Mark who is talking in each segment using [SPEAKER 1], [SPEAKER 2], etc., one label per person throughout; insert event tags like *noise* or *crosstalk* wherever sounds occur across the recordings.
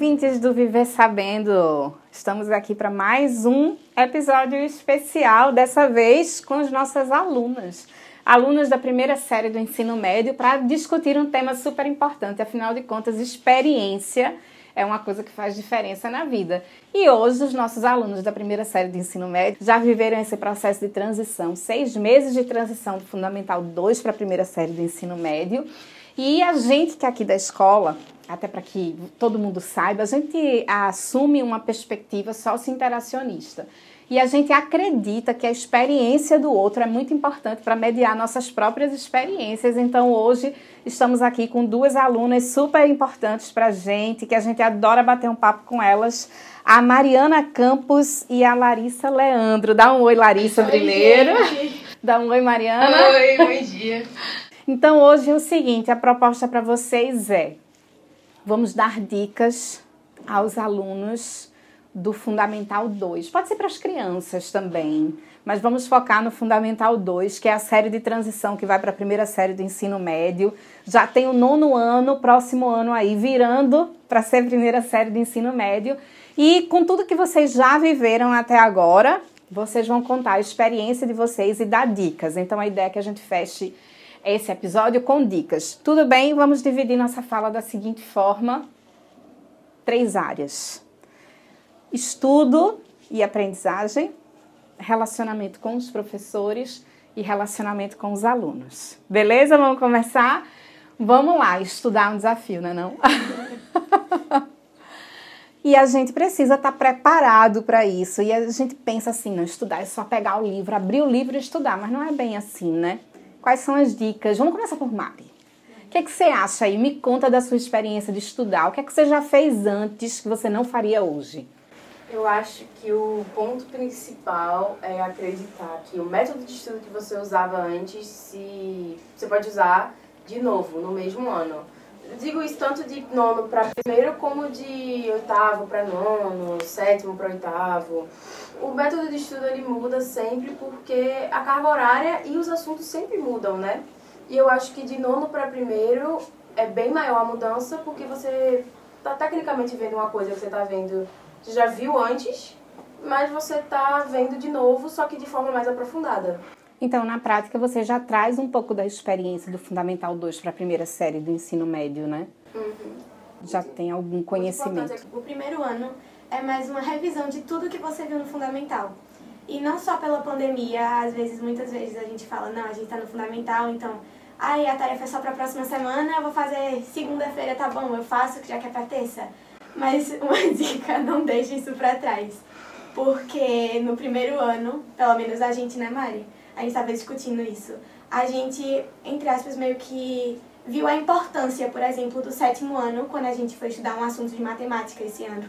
[SPEAKER 1] ouvintes do Viver Sabendo! Estamos aqui para mais um episódio especial, dessa vez com as nossas alunas, alunas da primeira série do ensino médio, para discutir um tema super importante. Afinal de contas, experiência é uma coisa que faz diferença na vida. E hoje, os nossos alunos da primeira série do ensino médio já viveram esse processo de transição seis meses de transição do Fundamental 2 para a primeira série do ensino médio. E a gente que é aqui da escola, até para que todo mundo saiba, a gente assume uma perspectiva socio-interacionista. E a gente acredita que a experiência do outro é muito importante para mediar nossas próprias experiências. Então, hoje, estamos aqui com duas alunas super importantes para a gente, que a gente adora bater um papo com elas. A Mariana Campos e a Larissa Leandro. Dá um oi, Larissa, oi, primeiro. Gente. *laughs* Dá um oi, Mariana.
[SPEAKER 2] Oi, bom dia.
[SPEAKER 1] Então, hoje é o seguinte: a proposta para vocês é: vamos dar dicas aos alunos do Fundamental 2. Pode ser para as crianças também, mas vamos focar no Fundamental 2, que é a série de transição que vai para a primeira série do ensino médio. Já tem o nono ano, próximo ano aí, virando para ser a primeira série do ensino médio. E com tudo que vocês já viveram até agora, vocês vão contar a experiência de vocês e dar dicas. Então a ideia é que a gente feche esse episódio com dicas. Tudo bem? Vamos dividir nossa fala da seguinte forma: três áreas estudo e aprendizagem, relacionamento com os professores e relacionamento com os alunos. Beleza? Vamos começar? Vamos lá, estudar é um desafio, né não? *laughs* e a gente precisa estar preparado para isso. E a gente pensa assim, não, estudar é só pegar o livro, abrir o livro e estudar, mas não é bem assim, né? Quais são as dicas? Vamos começar por Mari. O que, é que você acha aí? Me conta da sua experiência de estudar. O que é que você já fez antes que você não faria hoje?
[SPEAKER 2] Eu acho que o ponto principal é acreditar que o método de estudo que você usava antes, se você pode usar de novo no mesmo ano. Digo isso tanto de nono para primeiro como de oitavo para nono, sétimo para oitavo. O método de estudo ele muda sempre porque a carga horária e os assuntos sempre mudam, né? E eu acho que de nono para primeiro é bem maior a mudança porque você está tecnicamente vendo uma coisa que você está vendo você já viu antes, mas você está vendo de novo, só que de forma mais aprofundada.
[SPEAKER 1] Então, na prática, você já traz um pouco da experiência do Fundamental 2 para a primeira série do ensino médio, né?
[SPEAKER 2] Uhum.
[SPEAKER 1] Já tem algum conhecimento.
[SPEAKER 3] O, o primeiro ano é mais uma revisão de tudo que você viu no Fundamental. E não só pela pandemia, às vezes, muitas vezes a gente fala, não, a gente está no Fundamental, então, aí a tarefa é só para a próxima semana, eu vou fazer segunda-feira, tá bom, eu faço, já que é para terça. Mas *laughs* uma dica, não deixe isso pra trás. Porque no primeiro ano, pelo menos a gente, né, Mari? A gente estava discutindo isso. A gente, entre aspas, meio que viu a importância, por exemplo, do sétimo ano, quando a gente foi estudar um assunto de matemática esse ano.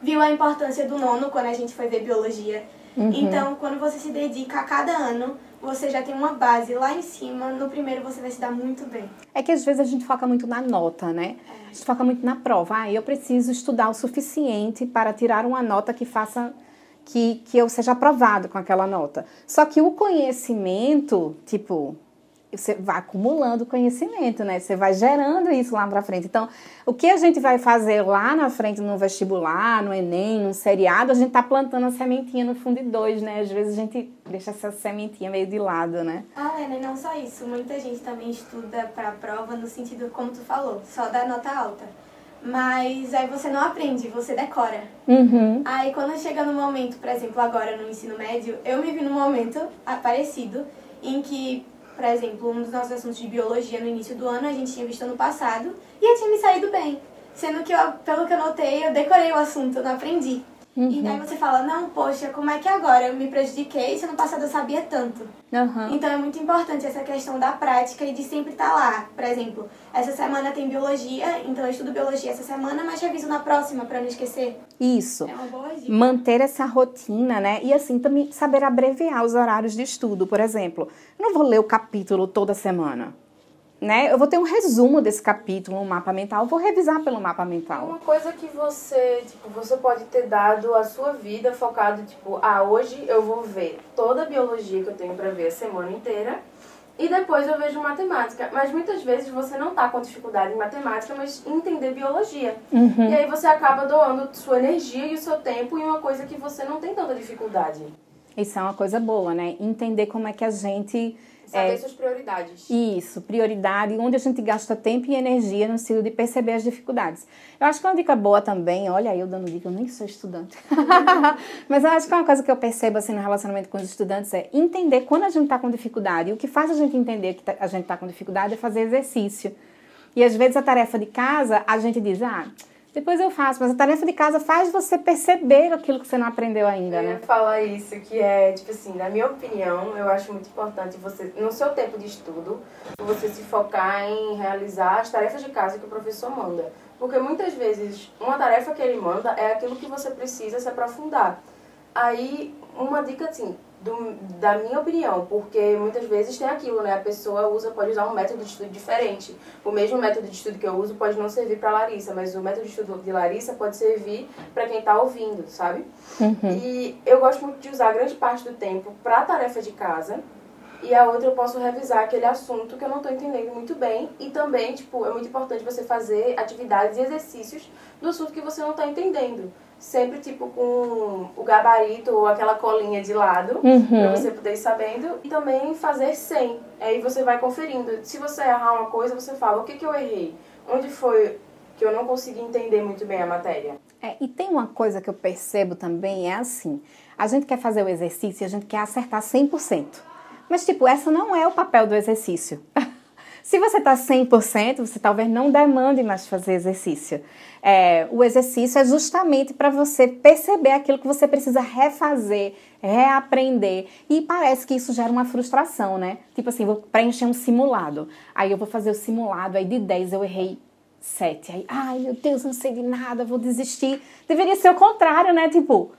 [SPEAKER 3] Viu a importância do nono, quando a gente foi ver biologia. Uhum. Então, quando você se dedica a cada ano, você já tem uma base lá em cima, no primeiro você vai se dar muito bem.
[SPEAKER 1] É que às vezes a gente foca muito na nota, né? É. A gente foca muito na prova. Ah, eu preciso estudar o suficiente para tirar uma nota que faça que, que eu seja aprovado com aquela nota. Só que o conhecimento, tipo, você vai acumulando conhecimento, né? Você vai gerando isso lá para frente. Então, o que a gente vai fazer lá na frente no vestibular, no Enem, no seriado, a gente tá plantando a sementinha no fundo de dois, né? Às vezes a gente deixa essa sementinha meio de lado, né?
[SPEAKER 3] Ah, Lena, e não só isso. Muita gente também estuda para a prova no sentido, como tu falou, só da nota alta. Mas aí você não aprende, você decora.
[SPEAKER 1] Uhum.
[SPEAKER 3] Aí quando chega no momento, por exemplo, agora no ensino médio, eu me vi num momento parecido em que por exemplo, um dos nossos assuntos de biologia no início do ano a gente tinha visto ano passado e eu tinha me saído bem. Sendo que, eu, pelo que eu notei, eu decorei o assunto, eu não aprendi. Uhum. E daí você fala, não, poxa, como é que agora eu me prejudiquei se ano passado eu sabia tanto?
[SPEAKER 1] Uhum.
[SPEAKER 3] Então é muito importante essa questão da prática e de sempre estar tá lá. Por exemplo, essa semana tem biologia, então eu estudo biologia essa semana, mas reviso na próxima para não esquecer.
[SPEAKER 1] Isso.
[SPEAKER 3] É uma boa dica.
[SPEAKER 1] Manter essa rotina, né? E assim também saber abreviar os horários de estudo. Por exemplo, eu não vou ler o capítulo toda semana né? Eu vou ter um resumo desse capítulo, um mapa mental, vou revisar pelo mapa mental.
[SPEAKER 2] Uma coisa que você, tipo, você pode ter dado a sua vida focado, tipo, ah, hoje eu vou ver toda a biologia que eu tenho para ver a semana inteira e depois eu vejo matemática. Mas muitas vezes você não tá com dificuldade em matemática, mas entender biologia.
[SPEAKER 1] Uhum.
[SPEAKER 2] E aí você acaba doando sua energia e o seu tempo em uma coisa que você não tem tanta dificuldade.
[SPEAKER 1] Isso é uma coisa boa, né? Entender como é que a gente.
[SPEAKER 2] Saber
[SPEAKER 1] é,
[SPEAKER 2] suas prioridades.
[SPEAKER 1] Isso, prioridade, onde a gente gasta tempo e energia no sentido de perceber as dificuldades. Eu acho que uma dica boa também, olha aí eu dando dica, eu nem sou estudante. *laughs* Mas eu acho que uma coisa que eu percebo assim no relacionamento com os estudantes é entender quando a gente está com dificuldade. E o que faz a gente entender que tá- a gente está com dificuldade é fazer exercício. E às vezes a tarefa de casa, a gente diz, ah, depois eu faço, mas a tarefa de casa faz você perceber aquilo que você não aprendeu ainda,
[SPEAKER 2] Eu
[SPEAKER 1] né?
[SPEAKER 2] ia falar isso, que é, tipo assim, na minha opinião, eu acho muito importante você, no seu tempo de estudo, você se focar em realizar as tarefas de casa que o professor manda. Porque muitas vezes, uma tarefa que ele manda é aquilo que você precisa se aprofundar. Aí, uma dica, assim, do, da minha opinião, porque muitas vezes tem aquilo, né? A pessoa usa, pode usar um método de estudo diferente. O mesmo método de estudo que eu uso pode não servir para Larissa, mas o método de estudo de Larissa pode servir para quem está ouvindo, sabe?
[SPEAKER 1] Uhum.
[SPEAKER 2] E eu gosto muito de usar grande parte do tempo para tarefa de casa. E a outra eu posso revisar aquele assunto que eu não estou entendendo muito bem. E também, tipo, é muito importante você fazer atividades e exercícios do assunto que você não está entendendo. Sempre, tipo, com o gabarito ou aquela colinha de lado,
[SPEAKER 1] Uhum.
[SPEAKER 2] para você poder ir sabendo. E também fazer sem. Aí você vai conferindo. Se você errar uma coisa, você fala, o que, que eu errei? Onde foi que eu não consegui entender muito bem a matéria?
[SPEAKER 1] É, e tem uma coisa que eu percebo também, é assim, a gente quer fazer o exercício e a gente quer acertar 100%. Mas, tipo, essa não é o papel do exercício. Se você está 100%, você talvez não demande mais fazer exercício. É, o exercício é justamente para você perceber aquilo que você precisa refazer, reaprender. E parece que isso gera uma frustração, né? Tipo assim, vou preencher um simulado. Aí eu vou fazer o simulado, aí de 10 eu errei sete. Aí, ai meu Deus, não sei de nada, vou desistir. Deveria ser o contrário, né? Tipo,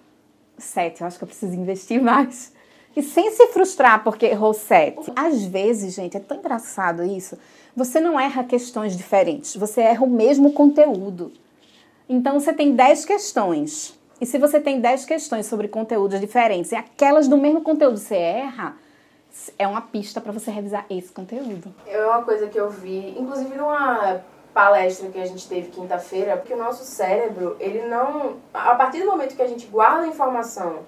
[SPEAKER 1] sete, eu acho que eu preciso investir *laughs* mais. E sem se frustrar porque errou sete. Às vezes, gente, é tão engraçado isso. Você não erra questões diferentes, você erra o mesmo conteúdo. Então você tem 10 questões. E se você tem 10 questões sobre conteúdos diferentes e aquelas do mesmo conteúdo você erra, é uma pista para você revisar esse conteúdo.
[SPEAKER 2] É uma coisa que eu vi, inclusive numa palestra que a gente teve quinta-feira, porque o nosso cérebro, ele não. A partir do momento que a gente guarda a informação,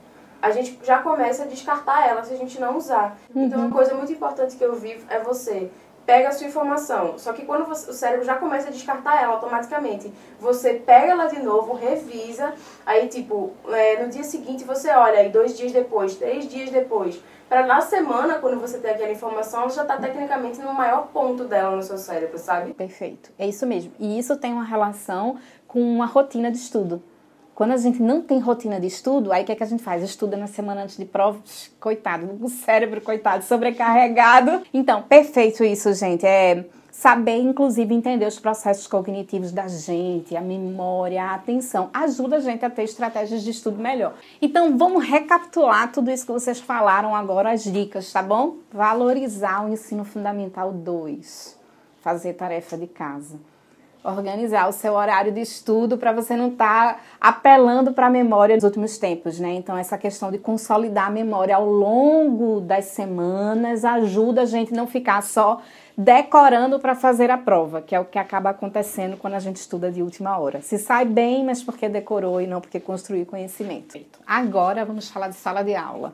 [SPEAKER 2] a gente já começa a descartar ela se a gente não usar. Então, uma coisa muito importante que eu vi é você pega a sua informação, só que quando você- o cérebro já começa a descartar ela automaticamente, você pega ela de novo, revisa, aí tipo, é, no dia seguinte você olha, aí dois dias depois, três dias depois, para na semana, quando você tem aquela informação, ela já está tecnicamente no maior ponto dela no seu cérebro, sabe?
[SPEAKER 1] Perfeito. É isso mesmo. E isso tem uma relação com uma rotina de estudo. Quando a gente não tem rotina de estudo, aí o que, é que a gente faz? Estuda na semana antes de prova, coitado, o cérebro, coitado, sobrecarregado. Então, perfeito isso, gente. É saber, inclusive, entender os processos cognitivos da gente, a memória, a atenção, ajuda a gente a ter estratégias de estudo melhor. Então, vamos recapitular tudo isso que vocês falaram agora, as dicas, tá bom? Valorizar o ensino fundamental 2, fazer tarefa de casa organizar o seu horário de estudo para você não estar apelando para a memória dos últimos tempos, né? Então essa questão de consolidar a memória ao longo das semanas ajuda a gente não ficar só decorando para fazer a prova, que é o que acaba acontecendo quando a gente estuda de última hora. Se sai bem, mas porque decorou e não porque construiu conhecimento. Agora vamos falar de sala de aula.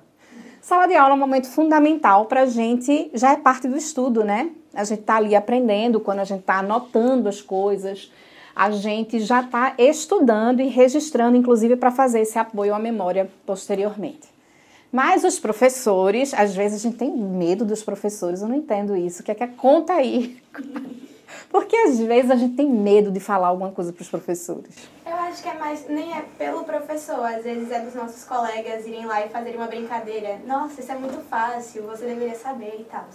[SPEAKER 1] Sala de aula é um momento fundamental para a gente, já é parte do estudo, né? A gente está ali aprendendo, quando a gente está anotando as coisas, a gente já está estudando e registrando, inclusive, para fazer esse apoio à memória posteriormente. Mas os professores, às vezes a gente tem medo dos professores, eu não entendo isso. O que é que é? Conta aí. *laughs* Porque às vezes a gente tem medo de falar alguma coisa para os professores.
[SPEAKER 3] Eu acho que é mais, nem é pelo professor, às vezes é dos nossos colegas irem lá e fazerem uma brincadeira. Nossa, isso é muito fácil, você deveria saber e tal.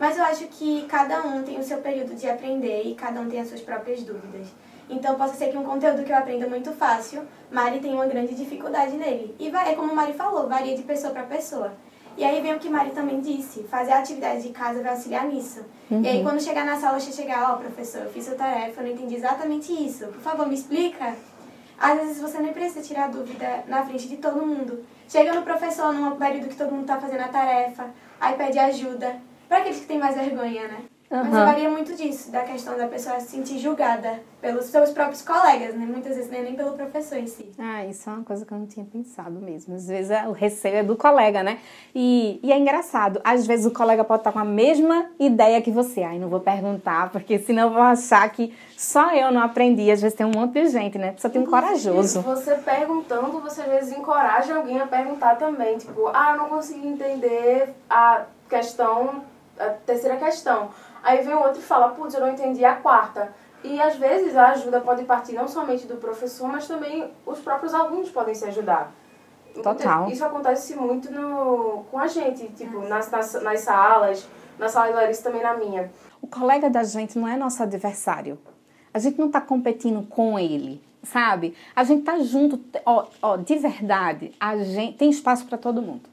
[SPEAKER 3] Mas eu acho que cada um tem o seu período de aprender e cada um tem as suas próprias dúvidas. Então, possa ser que um conteúdo que eu aprenda muito fácil, Mari tem uma grande dificuldade nele. E vai, é como Mari falou, varia de pessoa para pessoa. E aí vem o que Mari também disse, fazer a atividade de casa vai auxiliar nisso. E aí quando chegar na sala, você chegar, ó, professor, eu fiz a tarefa, eu não entendi exatamente isso. Por favor, me explica. Às vezes você nem precisa tirar a dúvida na frente de todo mundo. Chega no professor num período que todo mundo está fazendo a tarefa, aí pede ajuda. Para aqueles que têm mais vergonha, né? Uhum. Mas varia muito disso, da questão da pessoa se sentir julgada pelos seus próprios colegas, né? Muitas vezes nem pelo professor em si.
[SPEAKER 1] Ah, isso é uma coisa que eu não tinha pensado mesmo. Às vezes é, o receio é do colega, né? E, e é engraçado, às vezes o colega pode estar com a mesma ideia que você. Ai, não vou perguntar, porque senão eu vou achar que só eu não aprendi. Às vezes tem um monte de gente, né? Precisa ter um corajoso.
[SPEAKER 2] Você perguntando, você às vezes encoraja alguém a perguntar também. Tipo, ah, eu não consegui entender a questão, a terceira questão Aí vem o outro e fala, putz, eu não entendi a quarta. E às vezes a ajuda pode partir não somente do professor, mas também os próprios alunos podem se ajudar.
[SPEAKER 1] Total.
[SPEAKER 2] Isso acontece muito no, com a gente, tipo, nas, nas, nas salas, na sala de Larissa também na minha.
[SPEAKER 1] O colega da gente não é nosso adversário. A gente não está competindo com ele, sabe? A gente tá junto, ó, ó, de verdade, a gente tem espaço para todo mundo.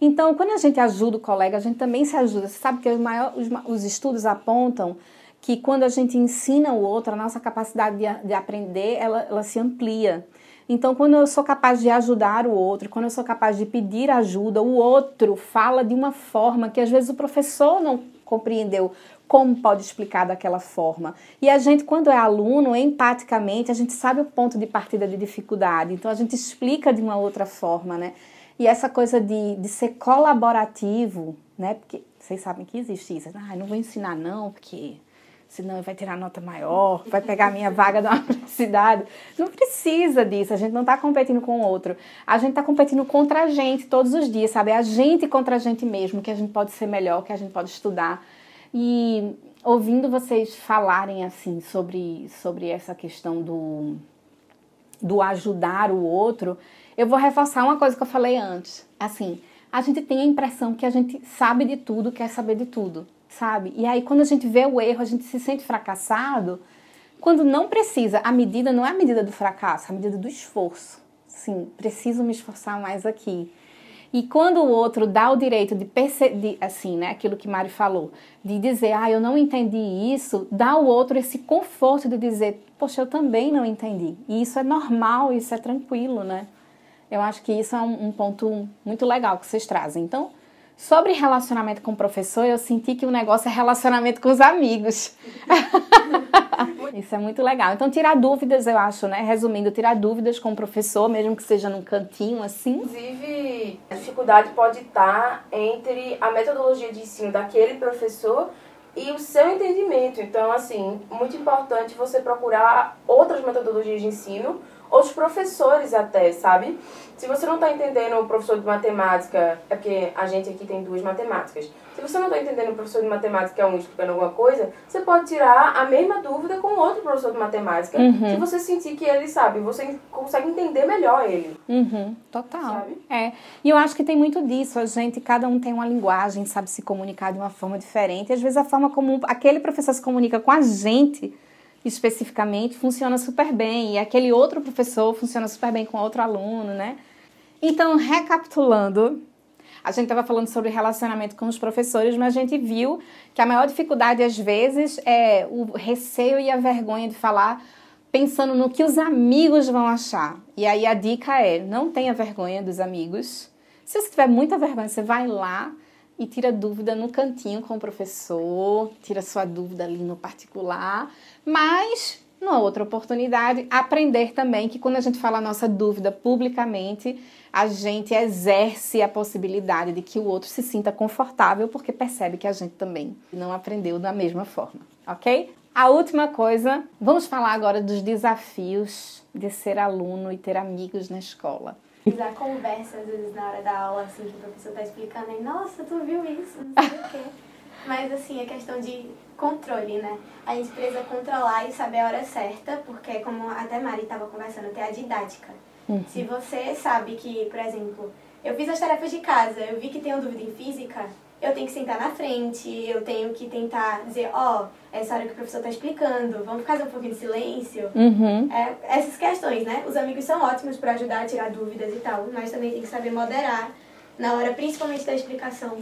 [SPEAKER 1] Então, quando a gente ajuda o colega, a gente também se ajuda. Você sabe que os, maior, os, os estudos apontam que quando a gente ensina o outro, a nossa capacidade de, de aprender, ela, ela se amplia. Então, quando eu sou capaz de ajudar o outro, quando eu sou capaz de pedir ajuda, o outro fala de uma forma que às vezes o professor não compreendeu como pode explicar daquela forma. E a gente, quando é aluno, empaticamente, a gente sabe o ponto de partida de dificuldade, então a gente explica de uma outra forma, né? E essa coisa de, de ser colaborativo, né? Porque vocês sabem que existe isso. Ah, não vou ensinar não, porque senão vai tirar nota maior, vai pegar a minha vaga da *laughs* universidade. Não precisa disso, a gente não está competindo com o outro. A gente está competindo contra a gente todos os dias, sabe? É a gente contra a gente mesmo, que a gente pode ser melhor, que a gente pode estudar. E ouvindo vocês falarem assim sobre, sobre essa questão do, do ajudar o outro, eu vou reforçar uma coisa que eu falei antes. Assim, a gente tem a impressão que a gente sabe de tudo, quer saber de tudo, sabe? E aí quando a gente vê o erro, a gente se sente fracassado. Quando não precisa, a medida não é a medida do fracasso, é a medida do esforço. Sim, preciso me esforçar mais aqui. E quando o outro dá o direito de perceber, assim, né, aquilo que Mari falou, de dizer, ah, eu não entendi isso, dá ao outro esse conforto de dizer, poxa, eu também não entendi. E isso é normal, isso é tranquilo, né? Eu acho que isso é um, um ponto muito legal que vocês trazem. Então, sobre relacionamento com o professor, eu senti que o negócio é relacionamento com os amigos. *laughs* Isso é muito legal. Então, tirar dúvidas, eu acho, né? Resumindo, tirar dúvidas com o professor, mesmo que seja num cantinho assim.
[SPEAKER 2] Inclusive, a dificuldade pode estar entre a metodologia de ensino daquele professor e o seu entendimento. Então, assim, muito importante você procurar outras metodologias de ensino outros professores até, sabe? Se você não está entendendo o professor de matemática, é porque a gente aqui tem duas matemáticas. Se você não está entendendo o professor de matemática é um explicando alguma coisa, você pode tirar a mesma dúvida com outro professor de matemática. Uhum. Se você sentir que ele sabe, você consegue entender melhor ele.
[SPEAKER 1] Uhum, total. Sabe? É. E eu acho que tem muito disso. A gente, cada um tem uma linguagem, sabe se comunicar de uma forma diferente. E às vezes a forma como aquele professor se comunica com a gente especificamente funciona super bem e aquele outro professor funciona super bem com outro aluno, né? Então, recapitulando, a gente estava falando sobre relacionamento com os professores, mas a gente viu que a maior dificuldade às vezes é o receio e a vergonha de falar pensando no que os amigos vão achar. E aí a dica é: não tenha vergonha dos amigos. Se você tiver muita vergonha, você vai lá e tira dúvida no cantinho com o professor, tira sua dúvida ali no particular, mas numa outra oportunidade, aprender também que quando a gente fala a nossa dúvida publicamente, a gente exerce a possibilidade de que o outro se sinta confortável porque percebe que a gente também não aprendeu da mesma forma, ok? A última coisa, vamos falar agora dos desafios de ser aluno e ter amigos na escola
[SPEAKER 3] a conversa, às vezes, na hora da aula, assim, que o professor tá explicando, aí, nossa, tu viu isso, não sei o quê. *laughs* Mas, assim, a questão de controle, né? A gente precisa controlar e saber a hora certa, porque, como até Mari estava conversando, tem a didática. Uhum. Se você sabe que, por exemplo, eu fiz as tarefas de casa, eu vi que tenho dúvida em física, eu tenho que sentar na frente, eu tenho que tentar dizer, ó, oh, essa hora que o professor está explicando, vamos fazer um pouquinho de silêncio.
[SPEAKER 1] Uhum.
[SPEAKER 3] É, essas questões, né? Os amigos são ótimos para ajudar a tirar dúvidas e tal, mas também tem que saber moderar na hora, principalmente da explicação.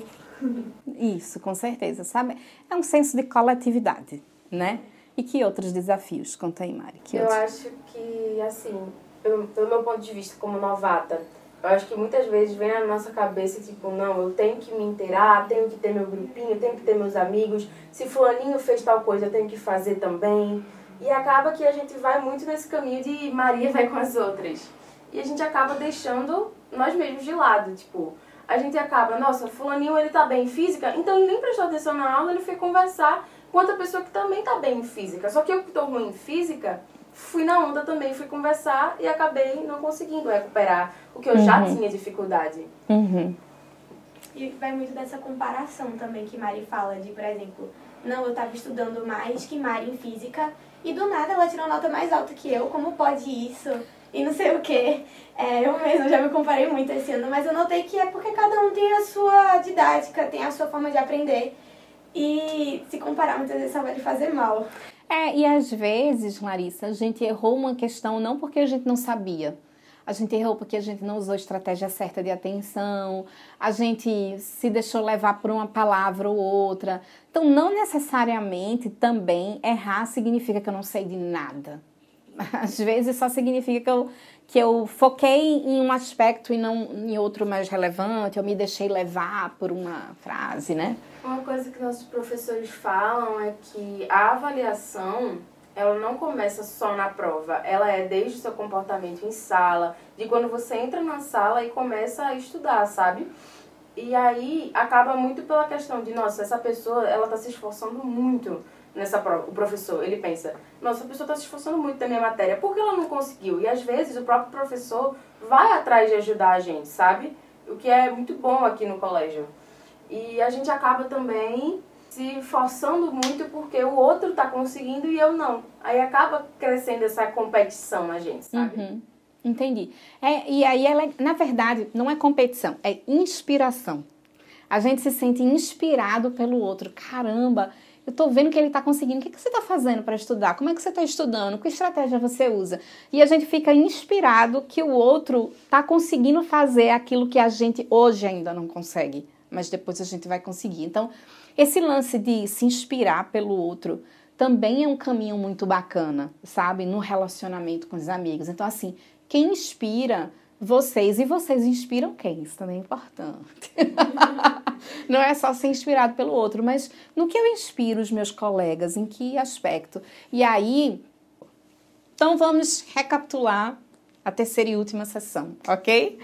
[SPEAKER 1] Isso, com certeza, sabe? É um senso de coletividade, né? E que outros desafios? Conta aí, Mari. Que
[SPEAKER 2] eu
[SPEAKER 1] outros?
[SPEAKER 2] acho que, assim, eu, pelo meu ponto de vista como novata, Eu acho que muitas vezes vem na nossa cabeça, tipo, não, eu tenho que me inteirar, tenho que ter meu grupinho, tenho que ter meus amigos. Se fulaninho fez tal coisa, eu tenho que fazer também. E acaba que a gente vai muito nesse caminho de Maria vai com as outras. E a gente acaba deixando nós mesmos de lado, tipo, a gente acaba, nossa, fulaninho ele tá bem em física, então ele nem prestou atenção na aula, ele foi conversar com outra pessoa que também tá bem em física. Só que eu que tô ruim em física, fui na onda também, fui conversar e acabei não conseguindo recuperar o que eu uhum. já tinha dificuldade.
[SPEAKER 1] Uhum.
[SPEAKER 3] E vai muito dessa comparação também que Mari fala, de, por exemplo, não, eu estava estudando mais que Mari em física e do nada ela tirou nota mais alta que eu, como pode isso? E não sei o que. É, eu mesma já me comparei muito esse ano, mas eu notei que é porque cada um tem a sua didática, tem a sua forma de aprender. E se comparar muitas vezes só vai lhe fazer mal.
[SPEAKER 1] É, e às vezes, Larissa, a gente errou uma questão não porque a gente não sabia. A gente errou porque a gente não usou a estratégia certa de atenção, a gente se deixou levar por uma palavra ou outra. Então, não necessariamente também errar significa que eu não sei de nada. *laughs* Às vezes só significa que eu, que eu foquei em um aspecto e não em outro mais relevante, eu me deixei levar por uma frase, né?
[SPEAKER 2] Uma coisa que nossos professores falam é que a avaliação ela não começa só na prova, ela é desde o seu comportamento em sala, de quando você entra na sala e começa a estudar, sabe? E aí acaba muito pela questão de, nossa, essa pessoa, ela tá se esforçando muito nessa prova. O professor, ele pensa, nossa, a pessoa está se esforçando muito na minha matéria, por que ela não conseguiu? E às vezes o próprio professor vai atrás de ajudar a gente, sabe? O que é muito bom aqui no colégio. E a gente acaba também se forçando muito porque o outro está conseguindo e eu não. Aí acaba crescendo essa competição na gente, sabe?
[SPEAKER 1] Uhum. Entendi. É, e aí, ela, na verdade, não é competição, é inspiração. A gente se sente inspirado pelo outro. Caramba, eu estou vendo que ele está conseguindo. O que, que você está fazendo para estudar? Como é que você está estudando? Que estratégia você usa? E a gente fica inspirado que o outro está conseguindo fazer aquilo que a gente hoje ainda não consegue mas depois a gente vai conseguir. Então, esse lance de se inspirar pelo outro também é um caminho muito bacana, sabe? No relacionamento com os amigos. Então, assim, quem inspira vocês e vocês inspiram quem? Isso também é importante. *laughs* Não é só ser inspirado pelo outro, mas no que eu inspiro os meus colegas, em que aspecto? E aí, então vamos recapitular a terceira e última sessão, ok?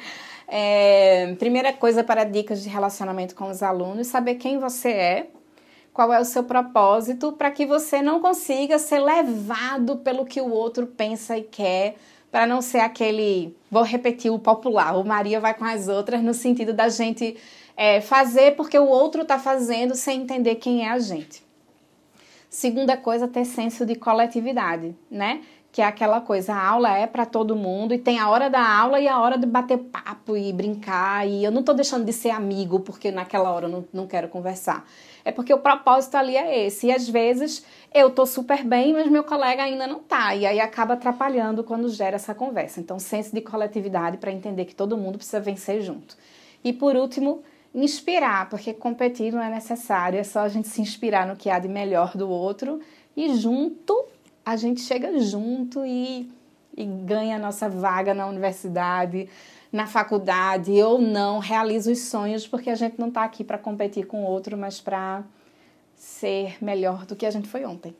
[SPEAKER 1] É, primeira coisa para dicas de relacionamento com os alunos, saber quem você é, qual é o seu propósito, para que você não consiga ser levado pelo que o outro pensa e quer, para não ser aquele, vou repetir o popular, o Maria vai com as outras, no sentido da gente é, fazer porque o outro está fazendo sem entender quem é a gente. Segunda coisa, ter senso de coletividade, né? que é aquela coisa, a aula é para todo mundo e tem a hora da aula e a hora de bater papo e brincar e eu não estou deixando de ser amigo porque naquela hora eu não, não quero conversar. É porque o propósito ali é esse. E às vezes eu tô super bem, mas meu colega ainda não tá. E aí acaba atrapalhando quando gera essa conversa. Então, senso de coletividade para entender que todo mundo precisa vencer junto. E por último, inspirar, porque competir não é necessário, é só a gente se inspirar no que há de melhor do outro e junto a gente chega junto e, e ganha a nossa vaga na universidade, na faculdade ou não, realiza os sonhos, porque a gente não está aqui para competir com o outro, mas para ser melhor do que a gente foi ontem.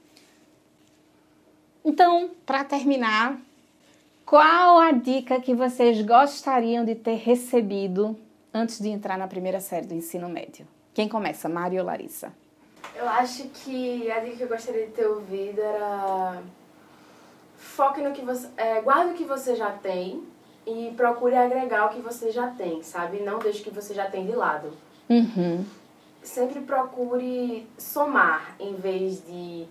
[SPEAKER 1] Então, para terminar, qual a dica que vocês gostariam de ter recebido antes de entrar na primeira série do ensino médio? Quem começa, Mário ou Larissa?
[SPEAKER 2] Eu acho que a dica que eu gostaria de ter ouvido era foque no que você. É, guarde o que você já tem e procure agregar o que você já tem, sabe? Não deixe o que você já tem de lado.
[SPEAKER 1] Uhum.
[SPEAKER 2] Sempre procure somar em vez de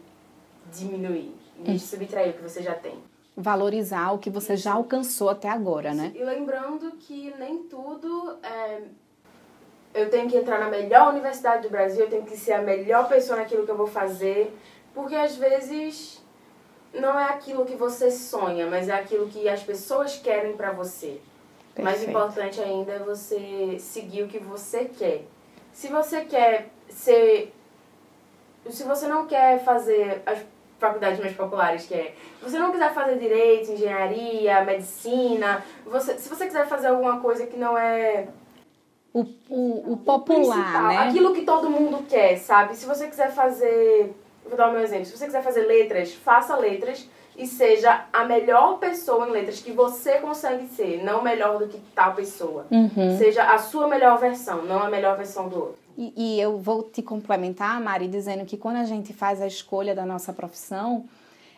[SPEAKER 2] diminuir, de uhum. subtrair o que você já tem.
[SPEAKER 1] Valorizar o que você já alcançou até agora, né?
[SPEAKER 2] E lembrando que nem tudo é eu tenho que entrar na melhor universidade do Brasil, eu tenho que ser a melhor pessoa naquilo que eu vou fazer, porque às vezes não é aquilo que você sonha, mas é aquilo que as pessoas querem para você. Perfeito. Mais importante ainda é você seguir o que você quer. Se você quer ser se você não quer fazer faculdades mais populares, que é, se você não quiser fazer direito, engenharia, medicina, você, se você quiser fazer alguma coisa que não é
[SPEAKER 1] o, o, o popular, né?
[SPEAKER 2] Aquilo que todo mundo quer, sabe? Se você quiser fazer, vou dar um exemplo, se você quiser fazer letras, faça letras e seja a melhor pessoa em letras que você consegue ser, não melhor do que tal pessoa.
[SPEAKER 1] Uhum.
[SPEAKER 2] Seja a sua melhor versão, não a melhor versão do outro.
[SPEAKER 1] E, e, eu vou te complementar, Mari, dizendo que quando a gente faz a escolha da nossa profissão,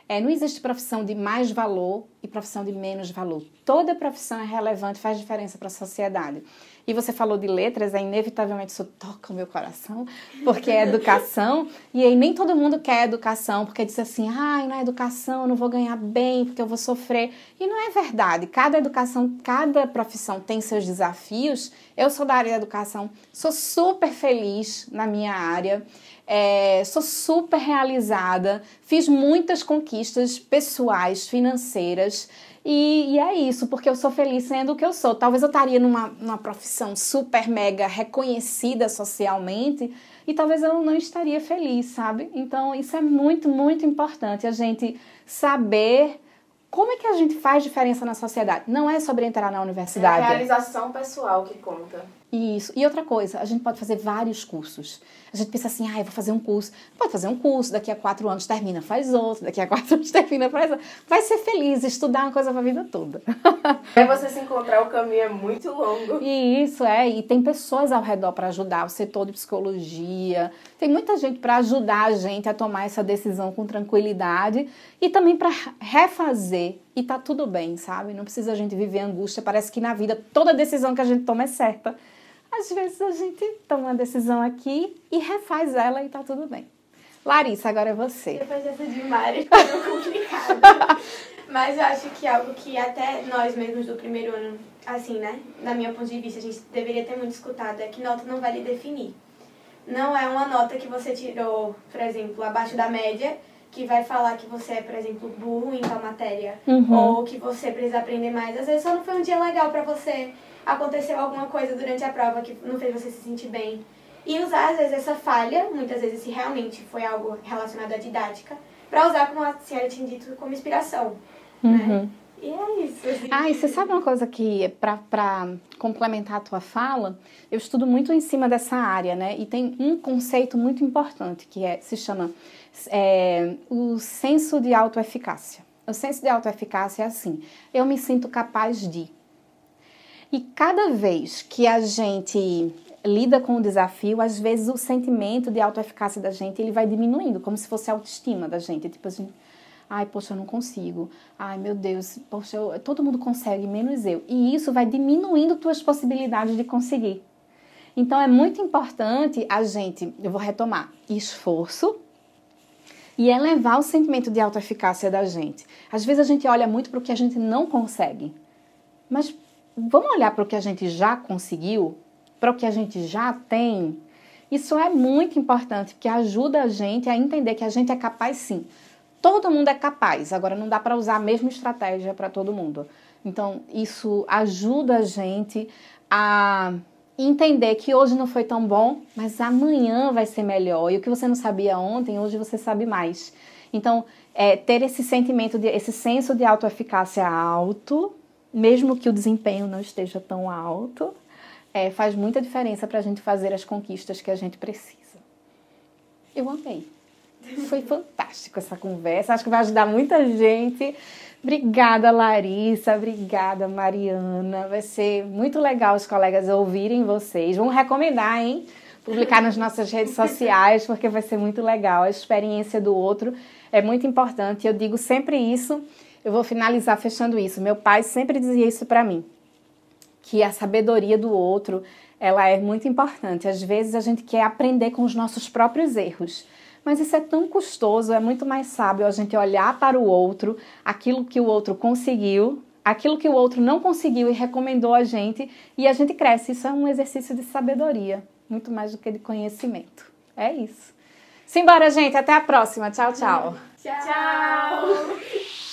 [SPEAKER 1] é, não existe profissão de mais valor e profissão de menos valor. Toda profissão é relevante, faz diferença para a sociedade. E você falou de letras, é inevitavelmente isso toca o meu coração, porque é educação, e aí nem todo mundo quer educação, porque diz assim, ai, na educação eu não vou ganhar bem, porque eu vou sofrer. E não é verdade. Cada educação, cada profissão tem seus desafios. Eu sou da área da educação, sou super feliz na minha área. É, sou super realizada, fiz muitas conquistas pessoais, financeiras, e, e, é isso, porque eu sou feliz sendo o que eu sou. Talvez eu estaria numa, numa profissão super mega reconhecida socialmente e talvez eu não estaria feliz, sabe? Então isso é muito, muito importante, a gente saber como é que a gente faz diferença na sociedade? Não é sobre entrar na universidade. É
[SPEAKER 2] a realização pessoal que conta.
[SPEAKER 1] Isso. E outra coisa, a gente pode fazer vários cursos. A gente pensa assim, ah, eu vou fazer um curso. Pode fazer um curso, daqui a quatro anos termina, faz outro, daqui a quatro *laughs* anos termina, faz outro. Vai ser feliz, estudar uma coisa pra vida toda. *laughs*
[SPEAKER 2] É você se encontrar, o caminho é muito longo.
[SPEAKER 1] E isso, é. E tem pessoas ao redor para ajudar, o setor de psicologia. Tem muita gente para ajudar a gente a tomar essa decisão com tranquilidade e também para refazer. E tá tudo bem, sabe? Não precisa a gente viver angústia. Parece que na vida toda decisão que a gente toma é certa. Às vezes a gente toma uma decisão aqui e refaz ela e tá tudo bem. Larissa, agora é você.
[SPEAKER 3] Depois dessa de Mari, *laughs* ficou complicado. Mas eu acho que algo que até nós mesmos do primeiro ano, assim, né? Na minha ponto de vista, a gente deveria ter muito escutado, é que nota não vai lhe definir. Não é uma nota que você tirou, por exemplo, abaixo da média, que vai falar que você é, por exemplo, burro em tal matéria.
[SPEAKER 1] Uhum.
[SPEAKER 3] Ou que você precisa aprender mais. Às vezes só não foi um dia legal para você aconteceu alguma coisa durante a prova que não fez você se sentir bem. E usar, às vezes, essa falha, muitas vezes, se realmente foi algo relacionado à didática, para usar, como a senhora tinha dito, como inspiração. Né? Uhum. Né? E é isso. Assim.
[SPEAKER 1] Ah, e você sabe uma coisa que, para complementar a tua fala, eu estudo muito em cima dessa área, né? E tem um conceito muito importante que é, se chama é, o senso de autoeficácia. O senso de autoeficácia é assim: eu me sinto capaz de. E cada vez que a gente lida com o desafio, às vezes o sentimento de autoeficácia da gente ele vai diminuindo, como se fosse a autoestima da gente. Tipo assim, ai, poxa, eu não consigo. Ai, meu Deus, poxa, eu, todo mundo consegue, menos eu. E isso vai diminuindo tuas possibilidades de conseguir. Então é muito importante a gente, eu vou retomar, esforço e elevar o sentimento de autoeficácia da gente. Às vezes a gente olha muito para o que a gente não consegue. Mas vamos olhar para o que a gente já conseguiu, para o que a gente já tem. Isso é muito importante, porque ajuda a gente a entender que a gente é capaz sim. Todo mundo é capaz, agora não dá para usar a mesma estratégia para todo mundo. Então, isso ajuda a gente a entender que hoje não foi tão bom, mas amanhã vai ser melhor. E o que você não sabia ontem, hoje você sabe mais. Então, é, ter esse sentimento, de, esse senso de autoeficácia alto, mesmo que o desempenho não esteja tão alto, é, faz muita diferença para a gente fazer as conquistas que a gente precisa. Eu amei. Foi fantástico essa conversa. Acho que vai ajudar muita gente. Obrigada, Larissa. Obrigada, Mariana. Vai ser muito legal os colegas ouvirem vocês. Vamos recomendar, hein? Publicar nas nossas redes sociais, porque vai ser muito legal. A experiência do outro é muito importante. Eu digo sempre isso eu vou finalizar fechando isso. Meu pai sempre dizia isso para mim, que a sabedoria do outro, ela é muito importante. Às vezes a gente quer aprender com os nossos próprios erros, mas isso é tão custoso, é muito mais sábio a gente olhar para o outro, aquilo que o outro conseguiu, aquilo que o outro não conseguiu e recomendou a gente, e a gente cresce. Isso é um exercício de sabedoria, muito mais do que de conhecimento. É isso. Simbora, gente. Até a próxima. Tchau, tchau.
[SPEAKER 3] Tchau. tchau.